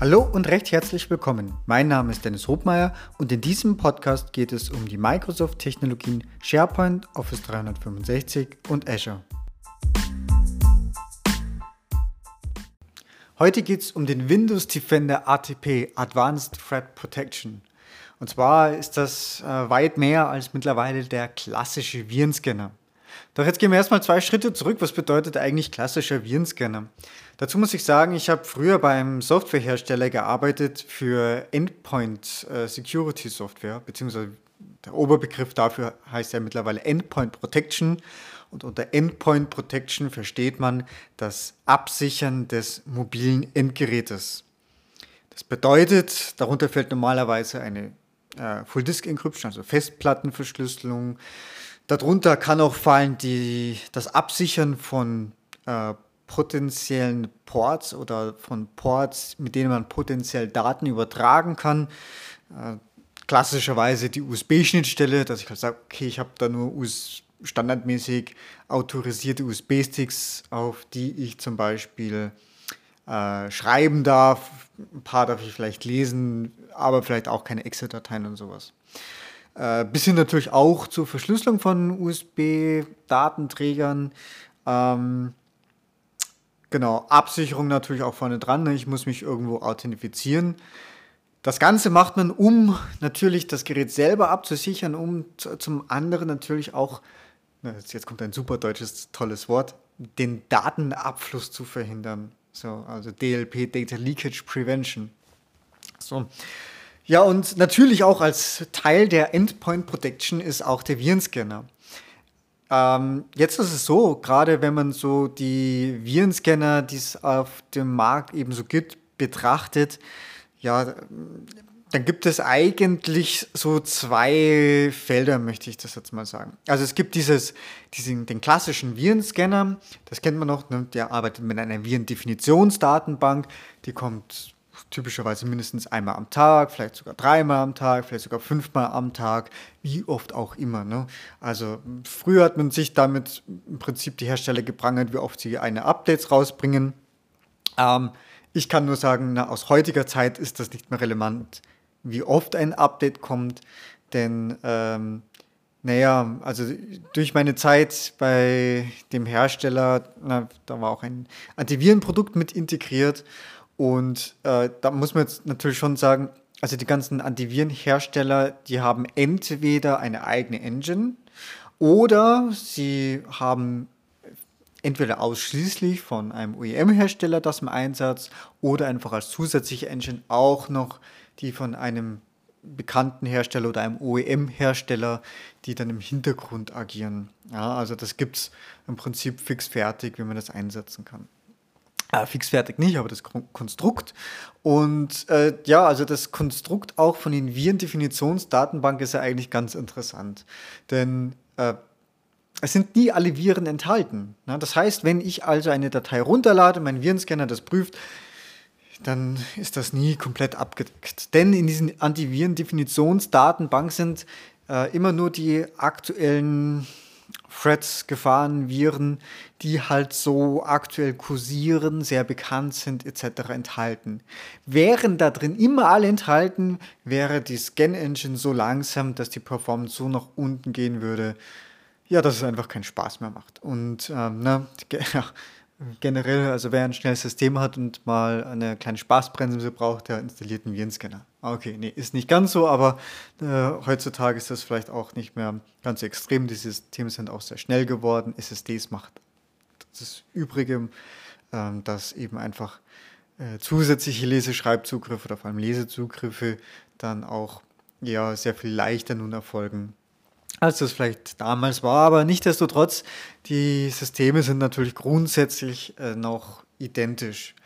Hallo und recht herzlich willkommen. Mein Name ist Dennis Hobmeier und in diesem Podcast geht es um die Microsoft-Technologien SharePoint, Office 365 und Azure. Heute geht es um den Windows Defender ATP Advanced Threat Protection. Und zwar ist das äh, weit mehr als mittlerweile der klassische Virenscanner. Doch jetzt gehen wir erstmal zwei Schritte zurück. Was bedeutet eigentlich klassischer Virenscanner? Dazu muss ich sagen, ich habe früher beim Softwarehersteller gearbeitet für Endpoint äh, Security Software, beziehungsweise der Oberbegriff dafür heißt ja mittlerweile Endpoint Protection. Und unter Endpoint Protection versteht man das Absichern des mobilen Endgerätes. Das bedeutet, darunter fällt normalerweise eine äh, Full Disk Encryption, also Festplattenverschlüsselung, Darunter kann auch fallen die, das Absichern von äh, potenziellen Ports oder von Ports, mit denen man potenziell Daten übertragen kann. Äh, klassischerweise die USB-Schnittstelle, dass ich halt sage, okay, ich habe da nur US standardmäßig autorisierte USB-Sticks, auf die ich zum Beispiel äh, schreiben darf. Ein paar darf ich vielleicht lesen, aber vielleicht auch keine Excel-Dateien und sowas. Äh, bis hin natürlich auch zur Verschlüsselung von USB-Datenträgern. Ähm, genau, Absicherung natürlich auch vorne dran. Ne? Ich muss mich irgendwo authentifizieren. Das Ganze macht man, um natürlich das Gerät selber abzusichern, um zum anderen natürlich auch, jetzt kommt ein super deutsches tolles Wort, den Datenabfluss zu verhindern. So, also DLP, Data Leakage Prevention. So. Ja, und natürlich auch als Teil der Endpoint Protection ist auch der Virenscanner. Ähm, jetzt ist es so, gerade wenn man so die Virenscanner, die es auf dem Markt eben so gibt, betrachtet, ja, dann gibt es eigentlich so zwei Felder, möchte ich das jetzt mal sagen. Also es gibt dieses, diesen, den klassischen Virenscanner, das kennt man noch, ne? der arbeitet mit einer Virendefinitionsdatenbank, die kommt typischerweise mindestens einmal am Tag, vielleicht sogar dreimal am Tag, vielleicht sogar fünfmal am Tag, wie oft auch immer. Ne? Also früher hat man sich damit im Prinzip die Hersteller geprangert, wie oft sie eine Updates rausbringen. Ähm, ich kann nur sagen, na, aus heutiger Zeit ist das nicht mehr relevant, wie oft ein Update kommt, denn ähm, naja, also durch meine Zeit bei dem Hersteller, na, da war auch ein Antivirenprodukt mit integriert und äh, da muss man jetzt natürlich schon sagen, also die ganzen Antivirenhersteller, die haben entweder eine eigene Engine oder sie haben entweder ausschließlich von einem OEM-Hersteller das im Einsatz oder einfach als zusätzliche Engine auch noch die von einem bekannten Hersteller oder einem OEM-Hersteller, die dann im Hintergrund agieren. Ja, also das gibt es im Prinzip fix fertig, wie man das einsetzen kann. Äh, fixfertig nicht, aber das Konstrukt. Und äh, ja, also das Konstrukt auch von den Virendefinitionsdatenbank ist ja eigentlich ganz interessant. Denn äh, es sind nie alle Viren enthalten. Ne? Das heißt, wenn ich also eine Datei runterlade, mein Virenscanner das prüft, dann ist das nie komplett abgedeckt. Denn in diesen Antivirendefinitionsdatenbank sind äh, immer nur die aktuellen Threads, Gefahren, Viren, die halt so aktuell kursieren, sehr bekannt sind etc. enthalten. Wären da drin immer alle enthalten, wäre die Scan-Engine so langsam, dass die Performance so nach unten gehen würde, ja, dass es einfach keinen Spaß mehr macht. Und ähm, ne, generell, also wer ein schnelles System hat und mal eine kleine Spaßbremse braucht, der installiert einen Virenscanner. Okay, nee, ist nicht ganz so, aber äh, heutzutage ist das vielleicht auch nicht mehr ganz so extrem. Die Systeme sind auch sehr schnell geworden. SSDs macht das Übrige, äh, dass eben einfach äh, zusätzliche Leseschreibzugriffe oder vor allem Lesezugriffe dann auch ja, sehr viel leichter nun erfolgen als das vielleicht damals war. Aber nichtdestotrotz, die Systeme sind natürlich grundsätzlich äh, noch identisch.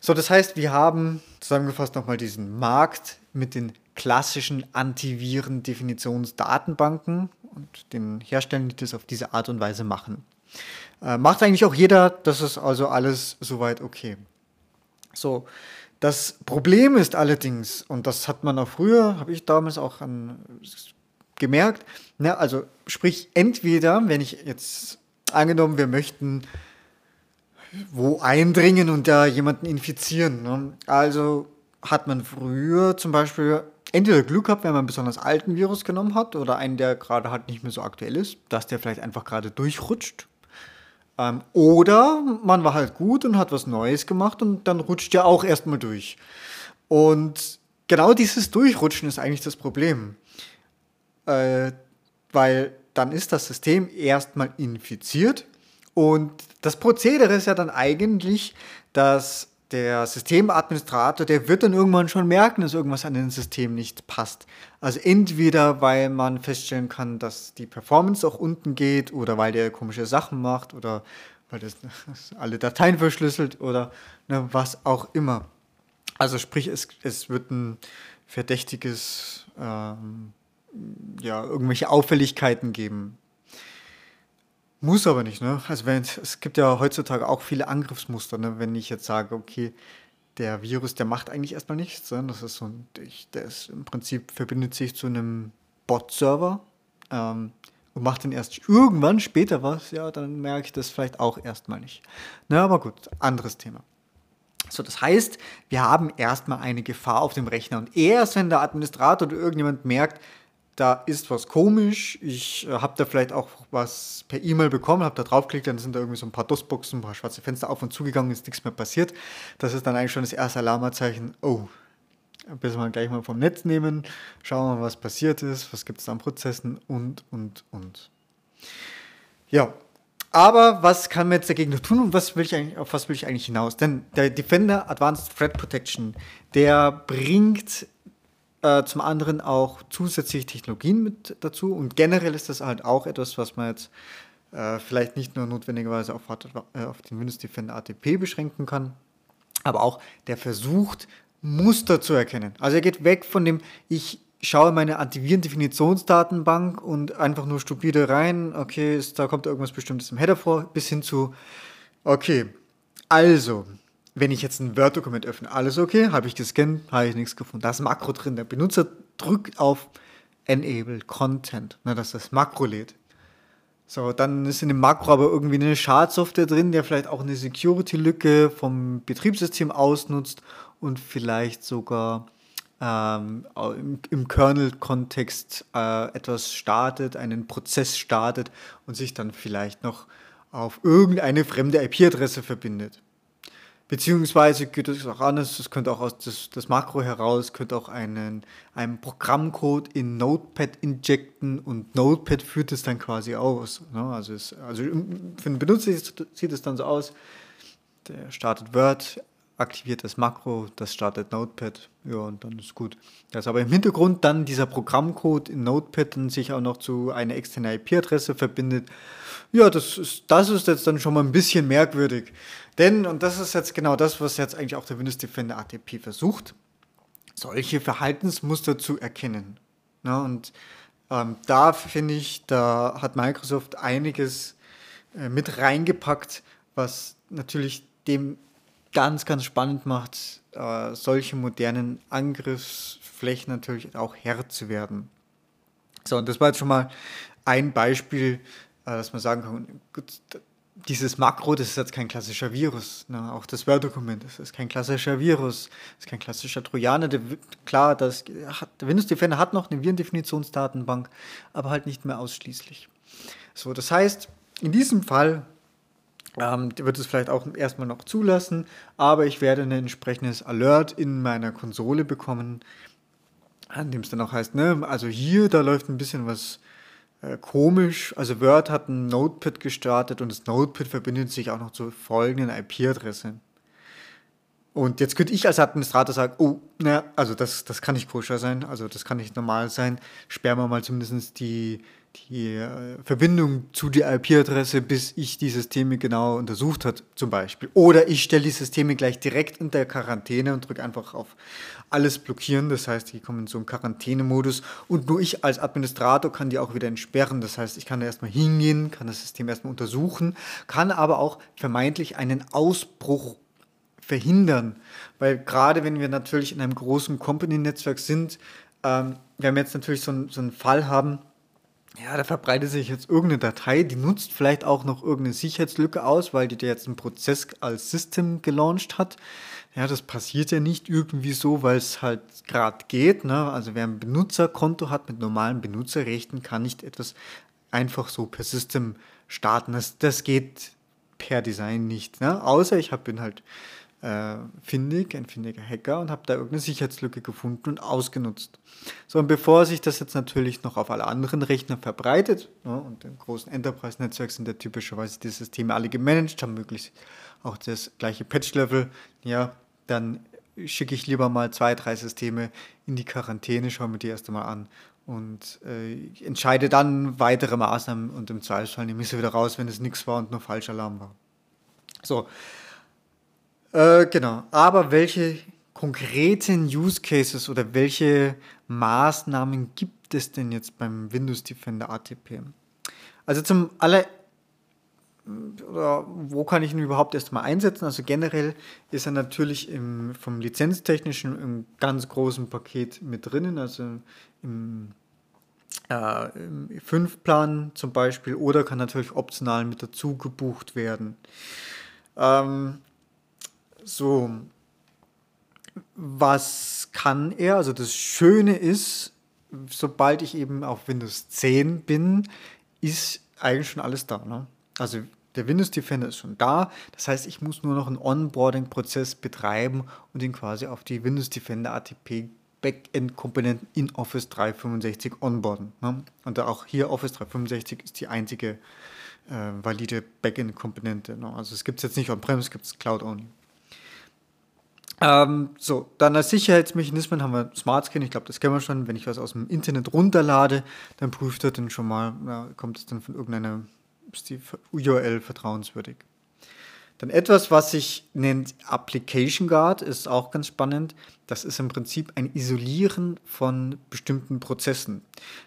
So, das heißt, wir haben zusammengefasst nochmal diesen Markt mit den klassischen Antiviren-Definitionsdatenbanken und den Herstellern, die das auf diese Art und Weise machen. Äh, macht eigentlich auch jeder, das ist also alles soweit okay. So, das Problem ist allerdings, und das hat man auch früher, habe ich damals auch an gemerkt. Ne? Also sprich, entweder, wenn ich jetzt angenommen, wir möchten wo eindringen und da jemanden infizieren. Ne? Also hat man früher zum Beispiel entweder Glück gehabt, wenn man einen besonders alten Virus genommen hat oder einen, der gerade halt nicht mehr so aktuell ist, dass der vielleicht einfach gerade durchrutscht. Ähm, oder man war halt gut und hat was Neues gemacht und dann rutscht ja auch erstmal durch. Und genau dieses Durchrutschen ist eigentlich das Problem. Äh, weil dann ist das System erstmal infiziert und das Prozedere ist ja dann eigentlich, dass der Systemadministrator, der wird dann irgendwann schon merken, dass irgendwas an dem System nicht passt. Also entweder, weil man feststellen kann, dass die Performance auch unten geht oder weil der komische Sachen macht oder weil das, alle Dateien verschlüsselt oder ne, was auch immer. Also sprich, es, es wird ein verdächtiges, ähm, ja, irgendwelche Auffälligkeiten geben. Muss aber nicht, ne? Also wenn, es gibt ja heutzutage auch viele Angriffsmuster, ne? Wenn ich jetzt sage, okay, der Virus, der macht eigentlich erstmal nichts, ne? das ist so ein, der ist im Prinzip verbindet sich zu einem Bot-Server ähm, und macht dann erst irgendwann später was, ja, dann merke ich das vielleicht auch erstmal nicht. Na, aber gut, anderes Thema. So, das heißt, wir haben erstmal eine Gefahr auf dem Rechner und erst wenn der Administrator oder irgendjemand merkt, da ist was komisch, ich äh, habe da vielleicht auch was per E-Mail bekommen, habe da draufgeklickt, dann sind da irgendwie so ein paar DOS-Boxen, ein paar schwarze Fenster auf und zugegangen, ist nichts mehr passiert. Das ist dann eigentlich schon das erste Alarmzeichen, oh, müssen wir gleich mal vom Netz nehmen, schauen wir mal, was passiert ist, was gibt es an Prozessen und, und, und. Ja, aber was kann man jetzt dagegen tun und was will ich eigentlich, auf was will ich eigentlich hinaus? Denn der Defender Advanced Threat Protection, der bringt äh, zum anderen auch zusätzliche Technologien mit dazu und generell ist das halt auch etwas, was man jetzt äh, vielleicht nicht nur notwendigerweise auf, äh, auf den Windows Defender ATP beschränken kann, aber auch der versucht, Muster zu erkennen. Also er geht weg von dem, ich schaue meine Antiviren-Definitionsdatenbank und einfach nur stupide rein, okay, ist, da kommt irgendwas Bestimmtes im Header vor, bis hin zu, okay, also, wenn ich jetzt ein Word-Dokument öffne, alles okay, habe ich gescannt, habe ich nichts gefunden. Da ist ein Makro drin. Der Benutzer drückt auf Enable Content, ne, dass das Makro lädt. So, dann ist in dem Makro aber irgendwie eine Schadsoftware drin, der vielleicht auch eine Security-Lücke vom Betriebssystem ausnutzt und vielleicht sogar ähm, im, im Kernel-Kontext äh, etwas startet, einen Prozess startet und sich dann vielleicht noch auf irgendeine fremde IP-Adresse verbindet. Beziehungsweise geht es auch anders, es könnte auch aus das, das Makro heraus, könnte auch einen, einen Programmcode in Notepad injecten und Notepad führt es dann quasi aus. Ne? Also, es, also für den Benutzer sieht es dann so aus, der startet Word, aktiviert das Makro, das startet Notepad, ja, und dann ist gut. Dass aber im Hintergrund dann dieser Programmcode in Notepad dann sich auch noch zu einer externen IP-Adresse verbindet. Ja, das ist, das ist jetzt dann schon mal ein bisschen merkwürdig. Denn, und das ist jetzt genau das, was jetzt eigentlich auch der Windows Defender ATP versucht, solche Verhaltensmuster zu erkennen. Ja, und ähm, da finde ich, da hat Microsoft einiges äh, mit reingepackt, was natürlich dem ganz, ganz spannend macht, äh, solche modernen Angriffsflächen natürlich auch Herr zu werden. So, und das war jetzt schon mal ein Beispiel, äh, dass man sagen kann, gut, dieses Makro, das ist jetzt kein klassischer Virus. Ne? Auch das Word-Dokument, das ist kein klassischer Virus, das ist kein klassischer Trojaner. Der, klar, das hat, der Windows Defender hat noch eine Virendefinitionsdatenbank, aber halt nicht mehr ausschließlich. So, das heißt, in diesem Fall ähm, wird es vielleicht auch erstmal noch zulassen, aber ich werde ein entsprechendes Alert in meiner Konsole bekommen, an dem es dann auch heißt, ne, also hier, da läuft ein bisschen was äh, komisch. Also Word hat ein Notepad gestartet und das Notepad verbindet sich auch noch zur folgenden IP-Adresse. Und jetzt könnte ich als Administrator sagen, oh, na, also das, das kann nicht koscher sein, also das kann nicht normal sein. Sperren wir mal zumindest die, die äh, Verbindung zu der IP-Adresse, bis ich die Systeme genau untersucht hat, zum Beispiel. Oder ich stelle die Systeme gleich direkt in der Quarantäne und drücke einfach auf alles blockieren. Das heißt, die kommen in so einen Quarantänemodus und nur ich als Administrator kann die auch wieder entsperren. Das heißt, ich kann da erstmal hingehen, kann das System erstmal untersuchen, kann aber auch vermeintlich einen Ausbruch verhindern. Weil gerade wenn wir natürlich in einem großen Company-Netzwerk sind, ähm, wir jetzt natürlich so, ein, so einen Fall haben, ja, da verbreitet sich jetzt irgendeine Datei, die nutzt vielleicht auch noch irgendeine Sicherheitslücke aus, weil die jetzt einen Prozess als System gelauncht hat. Ja, das passiert ja nicht irgendwie so, weil es halt gerade geht. Ne? Also wer ein Benutzerkonto hat mit normalen Benutzerrechten, kann nicht etwas einfach so per System starten. Das, das geht per Design nicht. Ne? Außer ich hab, bin halt äh, findig, ein findiger Hacker und habe da irgendeine Sicherheitslücke gefunden und ausgenutzt. So, und bevor sich das jetzt natürlich noch auf alle anderen Rechner verbreitet, ne, und im großen Enterprise-Netzwerk sind ja typischerweise die Systeme alle gemanagt, haben möglichst auch das gleiche Patch-Level, ja, dann schicke ich lieber mal zwei, drei Systeme in die Quarantäne, schaue mir die erst einmal an und äh, entscheide dann weitere Maßnahmen und im Zweifelsfall nehme ich sie wieder raus, wenn es nichts war und nur Falschalarm war. So, äh, genau. Aber welche konkreten Use Cases oder welche Maßnahmen gibt es denn jetzt beim Windows Defender ATP? Also zum aller oder wo kann ich ihn überhaupt erstmal einsetzen? Also generell ist er natürlich im, vom lizenztechnischen im ganz großen Paket mit drinnen, also im, äh, im 5-Plan zum Beispiel, oder kann natürlich optional mit dazu gebucht werden. Ähm, so, was kann er? Also das Schöne ist, sobald ich eben auf Windows 10 bin, ist eigentlich schon alles da. Ne? Also der Windows Defender ist schon da. Das heißt, ich muss nur noch einen Onboarding-Prozess betreiben und ihn quasi auf die Windows Defender ATP Backend-Komponenten in Office 365 onboarden. Ne? Und auch hier Office 365 ist die einzige äh, valide Backend-Komponente. Ne? Also es gibt es jetzt nicht on-premise, es gibt es Cloud-only. Ähm, so, dann als Sicherheitsmechanismen haben wir SmartScan, ich glaube, das kennen wir schon. Wenn ich was aus dem Internet runterlade, dann prüft er dann schon mal, ja, kommt es dann von irgendeiner URL vertrauenswürdig. Dann etwas, was sich nennt Application Guard, ist auch ganz spannend. Das ist im Prinzip ein Isolieren von bestimmten Prozessen.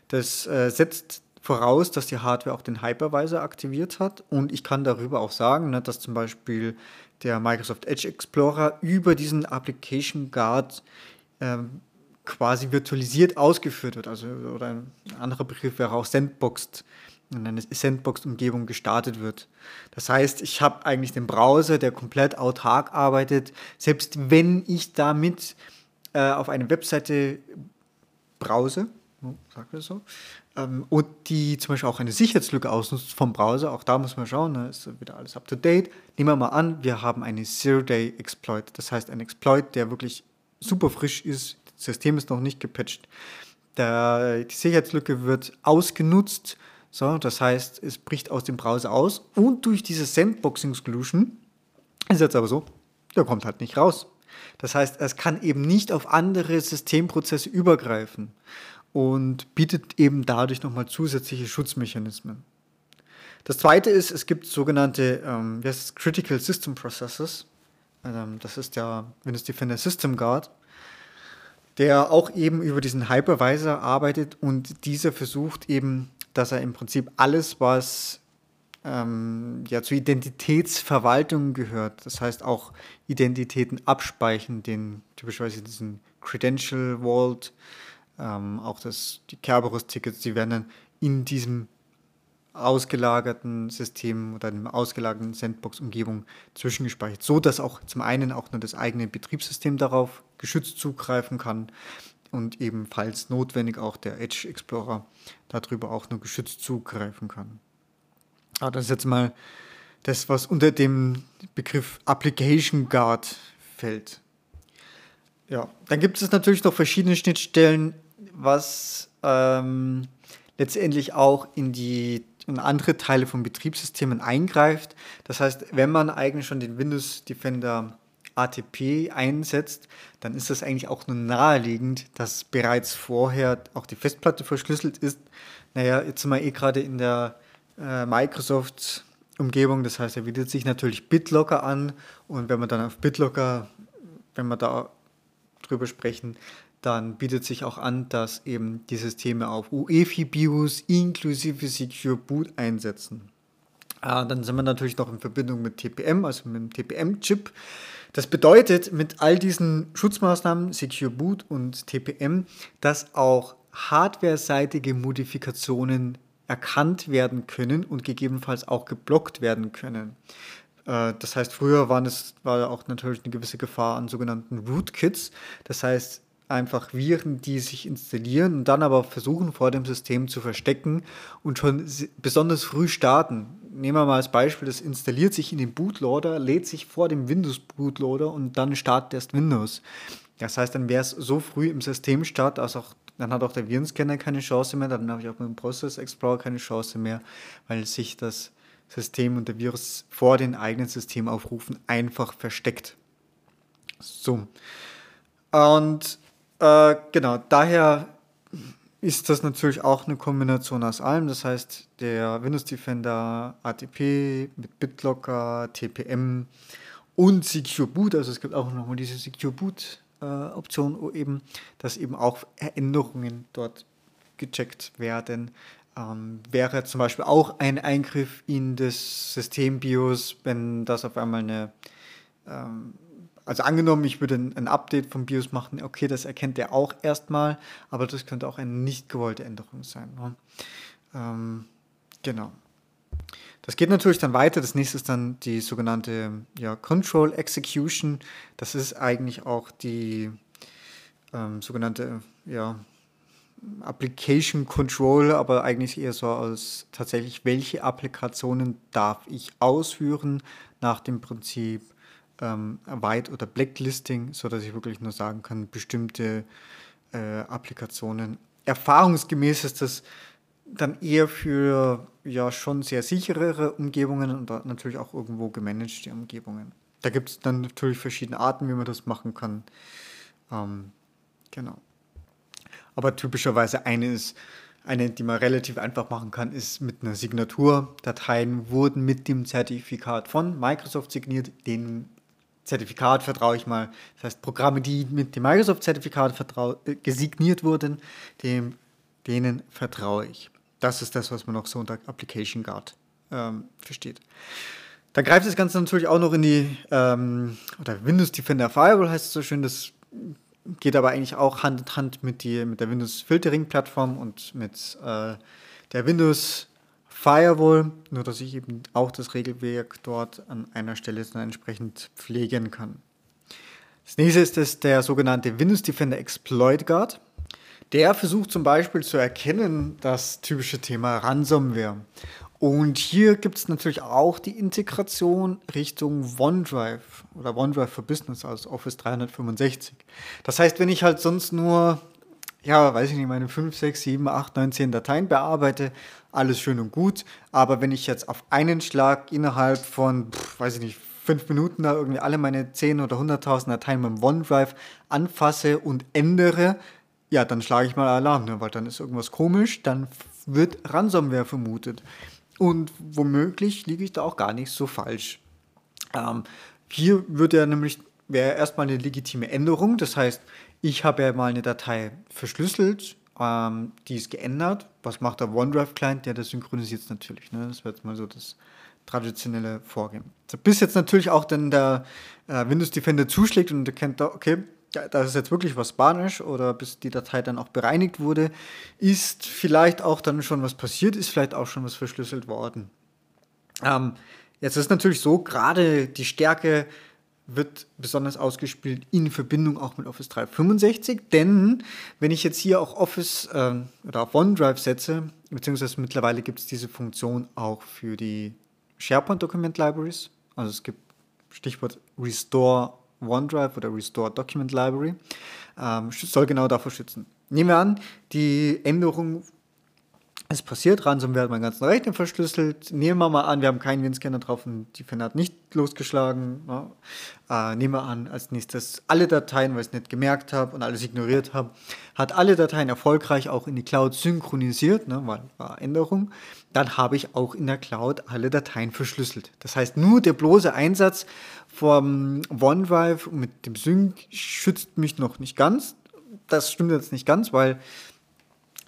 Das äh, setzt voraus, dass die Hardware auch den Hypervisor aktiviert hat und ich kann darüber auch sagen, ne, dass zum Beispiel der Microsoft Edge Explorer über diesen Application Guard ähm, quasi virtualisiert ausgeführt wird. Also, oder ein anderer Begriff wäre auch Sandboxed, in einer Sandbox-Umgebung gestartet wird. Das heißt, ich habe eigentlich den Browser, der komplett autark arbeitet, selbst wenn ich damit äh, auf eine Webseite browse, sagt man so, ähm, und die zum Beispiel auch eine Sicherheitslücke ausnutzt vom Browser, auch da muss man schauen, ne, ist wieder alles up to date. Nehmen wir mal an, wir haben eine Zero-Day-Exploit, das heißt ein Exploit, der wirklich super frisch ist, das System ist noch nicht gepatcht. Der, die Sicherheitslücke wird ausgenutzt, so, das heißt, es bricht aus dem Browser aus und durch diese Sandboxing-Solution ist jetzt aber so, der kommt halt nicht raus. Das heißt, es kann eben nicht auf andere Systemprozesse übergreifen und bietet eben dadurch nochmal zusätzliche Schutzmechanismen. Das zweite ist, es gibt sogenannte ähm, Critical System Processes. Ähm, das ist der Windows Defender System Guard, der auch eben über diesen Hypervisor arbeitet und dieser versucht eben, dass er im Prinzip alles, was ähm, ja, zur Identitätsverwaltung gehört, das heißt auch Identitäten abspeichern, den typischerweise diesen Credential Vault, ähm, auch das, die Kerberos-Tickets, die werden dann in diesem ausgelagerten System oder einem ausgelagerten Sandbox-Umgebung zwischengespeichert, so dass auch zum einen auch nur das eigene Betriebssystem darauf geschützt zugreifen kann und ebenfalls notwendig auch der Edge Explorer darüber auch nur geschützt zugreifen kann. Aber das ist jetzt mal das, was unter dem Begriff Application Guard fällt. Ja, dann gibt es natürlich noch verschiedene Schnittstellen was ähm, letztendlich auch in die in andere Teile von Betriebssystemen eingreift. Das heißt, wenn man eigentlich schon den Windows Defender ATP einsetzt, dann ist das eigentlich auch nur naheliegend, dass bereits vorher auch die Festplatte verschlüsselt ist. Naja, jetzt sind wir eh gerade in der äh, Microsoft Umgebung, das heißt, er bietet sich natürlich BitLocker an und wenn man dann auf BitLocker, wenn wir da drüber sprechen, dann bietet sich auch an, dass eben die Systeme auf UEFI-BIOS inklusive Secure Boot einsetzen. Äh, dann sind wir natürlich noch in Verbindung mit TPM, also mit dem TPM-Chip. Das bedeutet, mit all diesen Schutzmaßnahmen, Secure Boot und TPM, dass auch hardware-seitige Modifikationen erkannt werden können und gegebenenfalls auch geblockt werden können. Äh, das heißt, früher waren es, war auch natürlich eine gewisse Gefahr an sogenannten Rootkits. Das heißt, einfach Viren, die sich installieren und dann aber versuchen, vor dem System zu verstecken und schon besonders früh starten. Nehmen wir mal als Beispiel, das installiert sich in den Bootloader, lädt sich vor dem Windows-Bootloader und dann startet erst Windows. Das heißt, dann wäre es so früh im Systemstart, als auch dann hat auch der Virenscanner keine Chance mehr, dann habe ich auch mit dem Process Explorer keine Chance mehr, weil sich das System und der Virus vor den eigenen Systemaufrufen einfach versteckt. So. Und äh, genau, daher ist das natürlich auch eine Kombination aus allem. Das heißt, der Windows Defender ATP mit BitLocker, TPM und Secure Boot, also es gibt auch nochmal diese Secure Boot äh, Option eben, dass eben auch Änderungen dort gecheckt werden. Ähm, wäre zum Beispiel auch ein Eingriff in das System BIOS, wenn das auf einmal eine ähm, also angenommen, ich würde ein, Update vom BIOS machen, okay, das erkennt er auch erstmal, aber das könnte auch eine nicht gewollte Änderung sein. Ne? Ähm, genau. Das geht natürlich dann weiter. Das nächste ist dann die sogenannte ja, Control Execution. Das ist eigentlich auch die ähm, sogenannte ja, Application Control, aber eigentlich eher so als tatsächlich, welche Applikationen darf ich ausführen nach dem Prinzip ähm, White- oder Blacklisting, sodass ich wirklich nur sagen kann, bestimmte äh, Applikationen. Erfahrungsgemäß ist das dann eher für ja schon sehr sicherere Umgebungen und natürlich auch irgendwo gemanagte Umgebungen. Da gibt es dann natürlich verschiedene Arten, wie man das machen kann. Ähm, genau. Aber typischerweise eine ist, eine, die man relativ einfach machen kann, ist mit einer Signatur. Dateien wurden mit dem Zertifikat von Microsoft signiert, den Zertifikat vertraue ich mal. Das heißt, Programme, die mit dem Microsoft-Zertifikat äh, gesigniert wurden, dem, denen vertraue ich. Das ist das, was man noch so unter Application Guard ähm, versteht. Dann greift das Ganze natürlich auch noch in die, ähm, oder Windows Defender Firewall heißt es so schön, das geht aber eigentlich auch Hand in Hand mit, die, mit der Windows Filtering Plattform und mit äh, der Windows Firewall, nur dass ich eben auch das Regelwerk dort an einer Stelle dann entsprechend pflegen kann. Das nächste ist das der sogenannte Windows Defender Exploit Guard. Der versucht zum Beispiel zu erkennen, das typische Thema Ransomware. Und hier gibt es natürlich auch die Integration Richtung OneDrive oder OneDrive for Business, also Office 365. Das heißt, wenn ich halt sonst nur ja, weiß ich nicht, meine 5, 6, 7, 8, 9, 10 Dateien bearbeite, alles schön und gut. Aber wenn ich jetzt auf einen Schlag innerhalb von, pff, weiß ich nicht, fünf Minuten da irgendwie alle meine 10 oder 100.000 Dateien mit dem OneDrive anfasse und ändere, ja, dann schlage ich mal Alarm, ne? weil dann ist irgendwas komisch, dann wird Ransomware vermutet. Und womöglich liege ich da auch gar nicht so falsch. Ähm, hier wird ja nämlich, wäre erstmal eine legitime Änderung, das heißt, ich habe ja mal eine Datei verschlüsselt, ähm, die ist geändert. Was macht der OneDrive-Client? Ja, der synchronisiert es natürlich. Ne? Das wäre jetzt mal so das traditionelle Vorgehen. So, bis jetzt natürlich auch dann der äh, Windows Defender zuschlägt und erkennt, okay, das ist jetzt wirklich was Spanisch oder bis die Datei dann auch bereinigt wurde, ist vielleicht auch dann schon was passiert, ist vielleicht auch schon was verschlüsselt worden. Ähm, jetzt ist natürlich so, gerade die Stärke wird besonders ausgespielt in Verbindung auch mit Office 365, denn wenn ich jetzt hier auch Office ähm, oder auf OneDrive setze, beziehungsweise mittlerweile gibt es diese Funktion auch für die SharePoint Document Libraries, also es gibt Stichwort Restore OneDrive oder Restore Document Library, ähm, soll genau davor schützen. Nehmen wir an, die Änderung es passiert, Ransomware hat meinen ganzen Rechner verschlüsselt. Nehmen wir mal an, wir haben keinen Win-Scanner drauf und die Fan hat nicht losgeschlagen. Ja. Äh, nehmen wir an, als nächstes alle Dateien, weil ich es nicht gemerkt habe und alles ignoriert habe, hat alle Dateien erfolgreich auch in die Cloud synchronisiert, ne, weil war Änderung. Dann habe ich auch in der Cloud alle Dateien verschlüsselt. Das heißt, nur der bloße Einsatz vom OneDrive mit dem Sync schützt mich noch nicht ganz. Das stimmt jetzt nicht ganz, weil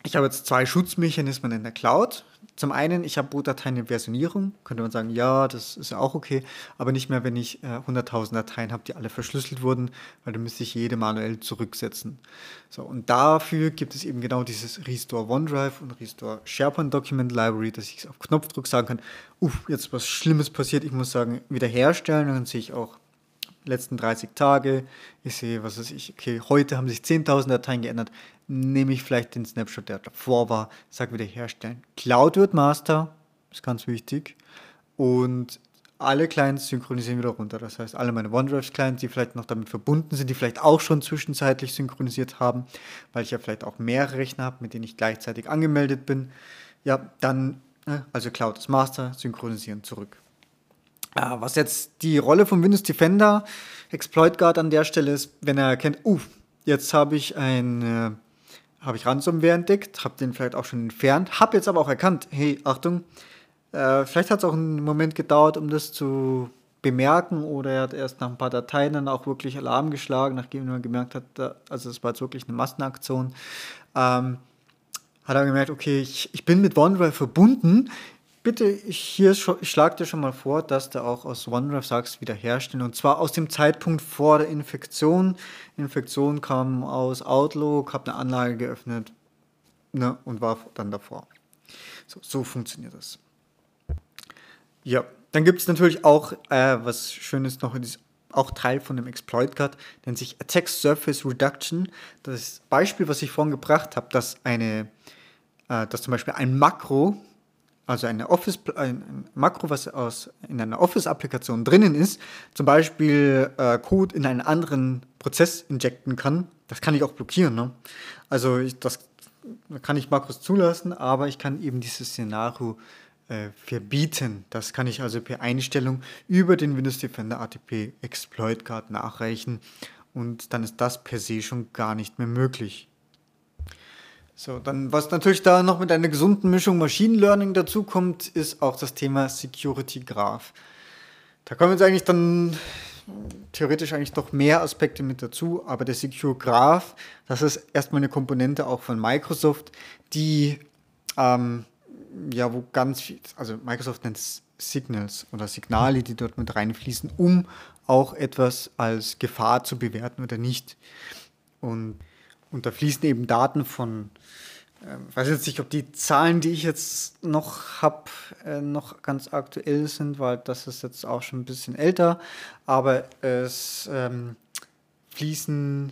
ich habe jetzt zwei Schutzmechanismen in der Cloud. Zum einen, ich habe Bootdateien in Versionierung, könnte man sagen, ja, das ist ja auch okay, aber nicht mehr, wenn ich äh, 100.000 Dateien habe, die alle verschlüsselt wurden, weil dann müsste ich jede manuell zurücksetzen. So, und dafür gibt es eben genau dieses Restore OneDrive und Restore SharePoint Document Library, dass ich auf Knopfdruck sagen kann, uff, jetzt was Schlimmes passiert, ich muss sagen, wiederherstellen, und dann sehe ich auch letzten 30 Tage, ich sehe, was weiß ich, okay, heute haben sich 10.000 Dateien geändert, nehme ich vielleicht den Snapshot, der davor war, sage wieder herstellen. Cloud wird Master, ist ganz wichtig. Und alle Clients synchronisieren wieder runter. Das heißt, alle meine OneDrive-Clients, die vielleicht noch damit verbunden sind, die vielleicht auch schon zwischenzeitlich synchronisiert haben, weil ich ja vielleicht auch mehrere Rechner habe, mit denen ich gleichzeitig angemeldet bin, ja, dann, ne, also Cloud ist Master, synchronisieren zurück. Was jetzt die Rolle von Windows Defender Exploit Guard an der Stelle ist, wenn er erkennt, uh, jetzt habe ich ein habe ich Ransomware entdeckt, habe den vielleicht auch schon entfernt, habe jetzt aber auch erkannt, hey, Achtung, äh, vielleicht hat es auch einen Moment gedauert, um das zu bemerken oder er hat erst nach ein paar Dateien dann auch wirklich Alarm geschlagen, nachdem er gemerkt hat, also es war jetzt wirklich eine Massenaktion, ähm, hat er gemerkt, okay, ich, ich bin mit OneDrive verbunden, bitte, ich, hier, ich schlage dir schon mal vor, dass du auch aus OneDrive sagst, wiederherstellen. Und zwar aus dem Zeitpunkt vor der Infektion. Infektion kam aus Outlook, habe eine Anlage geöffnet ne, und war dann davor. So, so funktioniert das. Ja, dann gibt es natürlich auch, äh, was schön ist noch, ist auch Teil von dem Exploit Guard, nennt sich Attack Surface Reduction. Das Beispiel, was ich vorhin gebracht habe, dass eine, äh, dass zum Beispiel ein Makro also eine Office, ein Makro, was aus, in einer Office-Applikation drinnen ist, zum Beispiel äh, Code in einen anderen Prozess injecten kann, das kann ich auch blockieren. Ne? Also ich, das kann ich Makros zulassen, aber ich kann eben dieses Szenario äh, verbieten. Das kann ich also per Einstellung über den Windows Defender ATP Exploit Guard nachreichen und dann ist das per se schon gar nicht mehr möglich. So, dann, was natürlich da noch mit einer gesunden Mischung Machine Learning dazu kommt, ist auch das Thema Security Graph. Da kommen jetzt eigentlich dann theoretisch eigentlich doch mehr Aspekte mit dazu, aber der Secure Graph, das ist erstmal eine Komponente auch von Microsoft, die ähm, ja, wo ganz viel, also Microsoft nennt es Signals oder Signale, die dort mit reinfließen, um auch etwas als Gefahr zu bewerten oder nicht. Und und da fließen eben Daten von, äh, ich weiß jetzt nicht, ob die Zahlen, die ich jetzt noch habe, äh, noch ganz aktuell sind, weil das ist jetzt auch schon ein bisschen älter, aber es ähm, fließen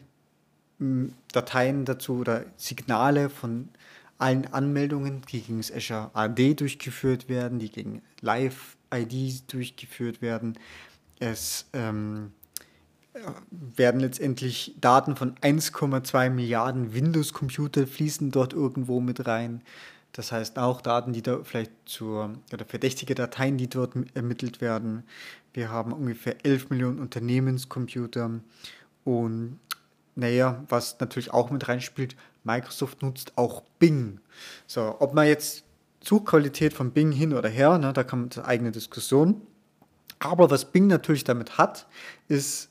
hm, Dateien dazu oder Signale von allen Anmeldungen, die gegen das Azure AD durchgeführt werden, die gegen Live-IDs durchgeführt werden. Es ähm, werden letztendlich Daten von 1,2 Milliarden Windows-Computer fließen dort irgendwo mit rein. Das heißt auch Daten, die da vielleicht zur, oder verdächtige Dateien, die dort ermittelt werden. Wir haben ungefähr 11 Millionen Unternehmenscomputer. Und naja, was natürlich auch mit reinspielt, Microsoft nutzt auch Bing. So, ob man jetzt Suchqualität von Bing hin oder her, ne, da kann man eine eigene Diskussion. Aber was Bing natürlich damit hat, ist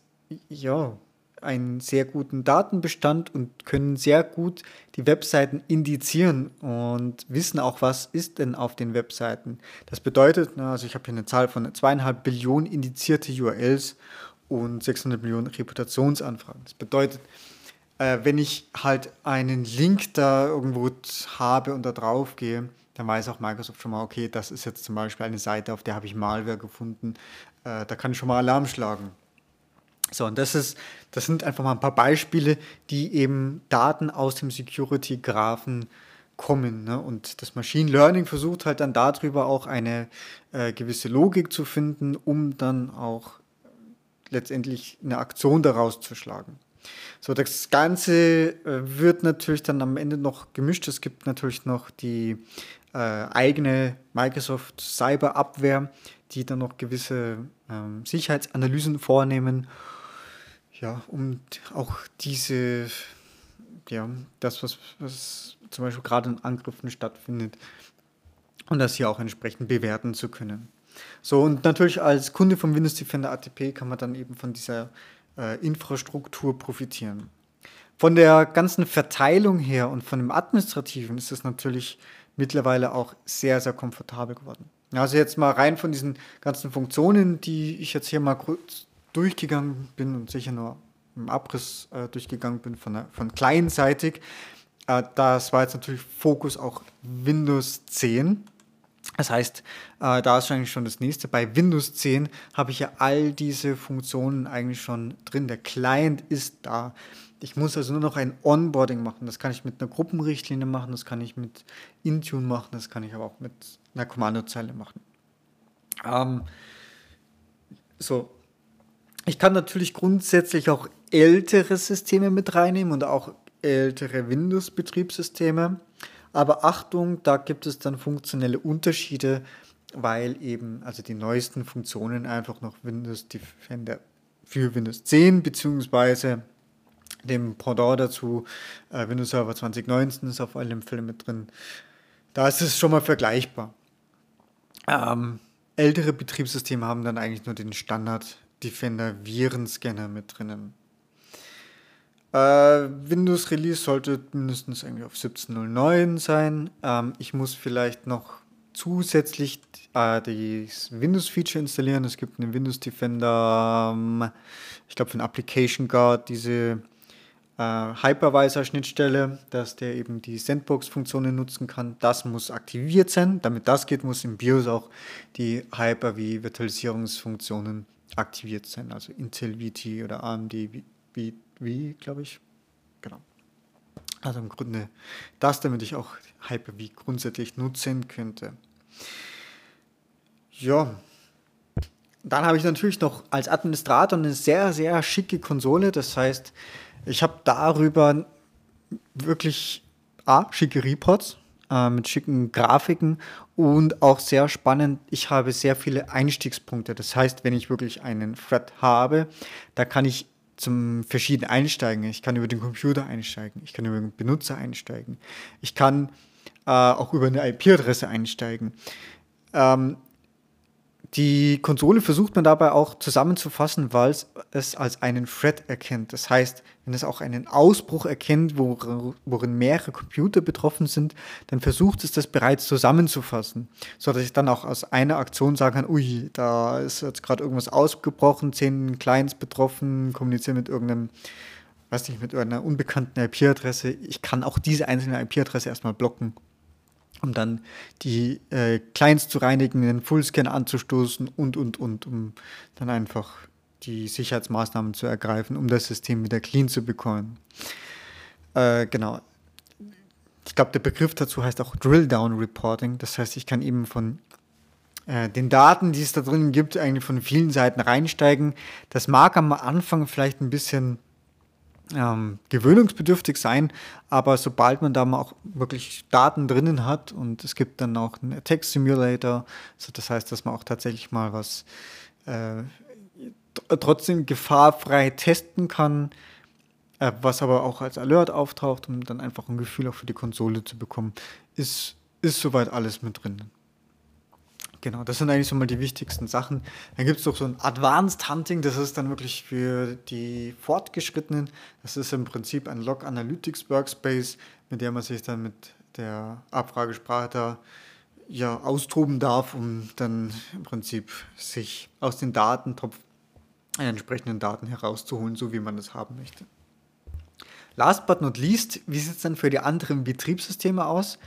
ja, einen sehr guten Datenbestand und können sehr gut die Webseiten indizieren und wissen auch, was ist denn auf den Webseiten. Das bedeutet, also ich habe hier eine Zahl von zweieinhalb Billionen indizierte URLs und 600 Millionen Reputationsanfragen. Das bedeutet, äh, wenn ich halt einen Link da irgendwo habe und da drauf gehe, dann weiß auch Microsoft schon mal, okay, das ist jetzt zum Beispiel eine Seite, auf der habe ich Malware gefunden, äh, da kann ich schon mal Alarm schlagen. So, und das ist, das sind einfach mal ein paar Beispiele, die eben Daten aus dem Security-Graphen kommen. Ne? Und das Machine Learning versucht halt dann darüber auch eine äh, gewisse Logik zu finden, um dann auch letztendlich eine Aktion daraus zu schlagen. So, das Ganze äh, wird natürlich dann am Ende noch gemischt. Es gibt natürlich noch die äh, eigene Microsoft Cyber Abwehr, die dann noch gewisse ähm, Sicherheitsanalysen vornehmen ja, um auch diese, ja, das, was, was zum Beispiel gerade in Angriffen stattfindet, und das hier auch entsprechend bewerten zu können. So, und natürlich als Kunde von Windows Defender ATP kann man dann eben von dieser äh, Infrastruktur profitieren. Von der ganzen Verteilung her und von dem Administrativen ist es natürlich mittlerweile auch sehr, sehr komfortabel geworden. Also jetzt mal rein von diesen ganzen Funktionen, die ich jetzt hier mal kurz durchgegangen bin und sicher nur im Abriss äh, durchgegangen bin von, von kleinseitig. Äh, das war jetzt natürlich Fokus auch Windows 10. Das heißt, äh, da ist eigentlich schon das nächste. Bei Windows 10 habe ich ja all diese Funktionen eigentlich schon drin. Der Client ist da. Ich muss also nur noch ein Onboarding machen. Das kann ich mit einer Gruppenrichtlinie machen, das kann ich mit Intune machen, das kann ich aber auch mit einer Kommandozeile machen. Ähm, so, ich kann natürlich grundsätzlich auch ältere Systeme mit reinnehmen und auch ältere Windows-Betriebssysteme. Aber Achtung, da gibt es dann funktionelle Unterschiede, weil eben also die neuesten Funktionen einfach noch Windows Defender für Windows 10 bzw. dem Pendant dazu äh, Windows Server 2019 ist auf allen Fällen mit drin. Da ist es schon mal vergleichbar. Ähm, ältere Betriebssysteme haben dann eigentlich nur den Standard Defender Virenscanner mit drinnen. Äh, Windows Release sollte mindestens irgendwie auf 17.09 sein. Ähm, ich muss vielleicht noch zusätzlich äh, das Windows-Feature installieren. Es gibt einen Windows Defender, ähm, ich glaube für den Application Guard, diese äh, Hypervisor-Schnittstelle, dass der eben die Sandbox-Funktionen nutzen kann. Das muss aktiviert sein. Damit das geht, muss im BIOS auch die Hyper-V-Virtualisierungsfunktionen aktiviert sein, also Intel VT oder AMD V, glaube ich. Genau. Also im Grunde das, damit ich auch Hyper-V grundsätzlich nutzen könnte. Ja, dann habe ich natürlich noch als Administrator eine sehr, sehr schicke Konsole. Das heißt, ich habe darüber wirklich A, schicke Reports äh, mit schicken Grafiken und auch sehr spannend, ich habe sehr viele Einstiegspunkte. Das heißt, wenn ich wirklich einen Thread habe, da kann ich zum verschiedenen einsteigen. Ich kann über den Computer einsteigen, ich kann über den Benutzer einsteigen, ich kann äh, auch über eine IP-Adresse einsteigen. Ähm, die Konsole versucht man dabei auch zusammenzufassen, weil es als einen Thread erkennt. Das heißt, wenn es auch einen Ausbruch erkennt, worin mehrere Computer betroffen sind, dann versucht es das bereits zusammenzufassen, sodass ich dann auch aus einer Aktion sagen kann, ui, da ist jetzt gerade irgendwas ausgebrochen, zehn Clients betroffen, kommunizieren mit irgendeinem, weiß nicht, mit irgendeiner unbekannten IP-Adresse. Ich kann auch diese einzelne IP-Adresse erstmal blocken um dann die äh, Clients zu reinigen, den Fullscan anzustoßen und, und, und, um dann einfach die Sicherheitsmaßnahmen zu ergreifen, um das System wieder clean zu bekommen. Äh, genau. Ich glaube, der Begriff dazu heißt auch Drill-Down-Reporting. Das heißt, ich kann eben von äh, den Daten, die es da drin gibt, eigentlich von vielen Seiten reinsteigen. Das mag am Anfang vielleicht ein bisschen ähm, gewöhnungsbedürftig sein, aber sobald man da mal auch wirklich Daten drinnen hat und es gibt dann auch einen Attack Simulator, also das heißt, dass man auch tatsächlich mal was äh, trotzdem gefahrfrei testen kann, äh, was aber auch als Alert auftaucht, um dann einfach ein Gefühl auch für die Konsole zu bekommen, ist, ist soweit alles mit drin. Genau, das sind eigentlich so mal die wichtigsten Sachen. Dann gibt es noch so ein Advanced Hunting, das ist dann wirklich für die Fortgeschrittenen. Das ist im Prinzip ein Log Analytics Workspace, mit der man sich dann mit der Abfragesprache da ja, austoben darf, um dann im Prinzip sich aus den Datentopf entsprechenden Daten herauszuholen, so wie man das haben möchte. Last but not least, wie sieht es dann für die anderen Betriebssysteme aus?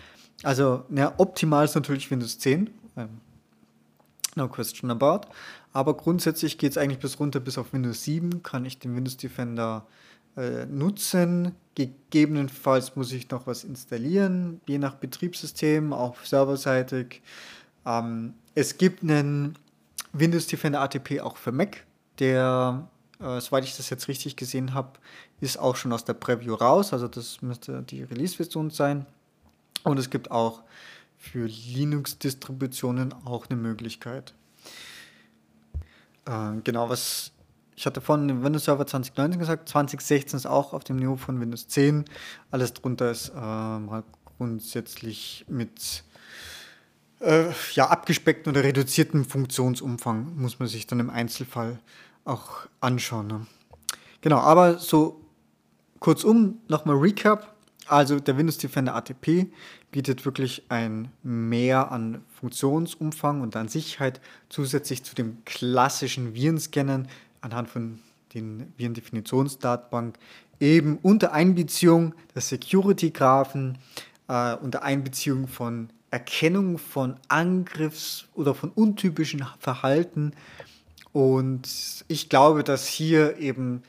Also, ja, optimal ist natürlich Windows 10. No question about. Aber grundsätzlich geht es eigentlich bis runter bis auf Windows 7. Kann ich den Windows Defender äh, nutzen. Gegebenenfalls muss ich noch was installieren, je nach Betriebssystem, auch serverseitig. Ähm, es gibt einen Windows Defender ATP auch für Mac, der, äh, soweit ich das jetzt richtig gesehen habe, ist auch schon aus der Preview raus. Also das müsste die Release-Version sein. Und es gibt auch für Linux-Distributionen auch eine Möglichkeit. Äh, genau, was ich hatte von Windows Server 2019 gesagt, 2016 ist auch auf dem Niveau von Windows 10. Alles drunter ist äh, grundsätzlich mit äh, ja, abgespeckten oder reduzierten Funktionsumfang, muss man sich dann im Einzelfall auch anschauen. Ne? Genau, aber so kurzum nochmal Recap. Also der Windows Defender ATP bietet wirklich ein Mehr an Funktionsumfang und an Sicherheit zusätzlich zu dem klassischen Virenscannen anhand von den Virendefinitionsdatenbank eben unter Einbeziehung der Security-Graphen, äh, unter Einbeziehung von Erkennung von Angriffs- oder von untypischen Verhalten. Und ich glaube, dass hier eben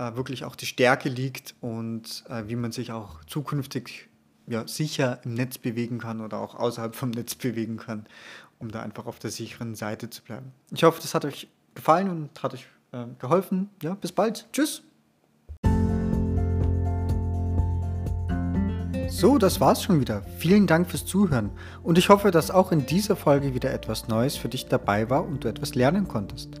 äh, wirklich auch die Stärke liegt und äh, wie man sich auch zukünftig ja, sicher im Netz bewegen kann oder auch außerhalb vom Netz bewegen kann, um da einfach auf der sicheren Seite zu bleiben. Ich hoffe, das hat euch gefallen und hat euch äh, geholfen. Ja, bis bald. Tschüss. So, das war's schon wieder. Vielen Dank fürs Zuhören und ich hoffe, dass auch in dieser Folge wieder etwas Neues für dich dabei war und du etwas lernen konntest.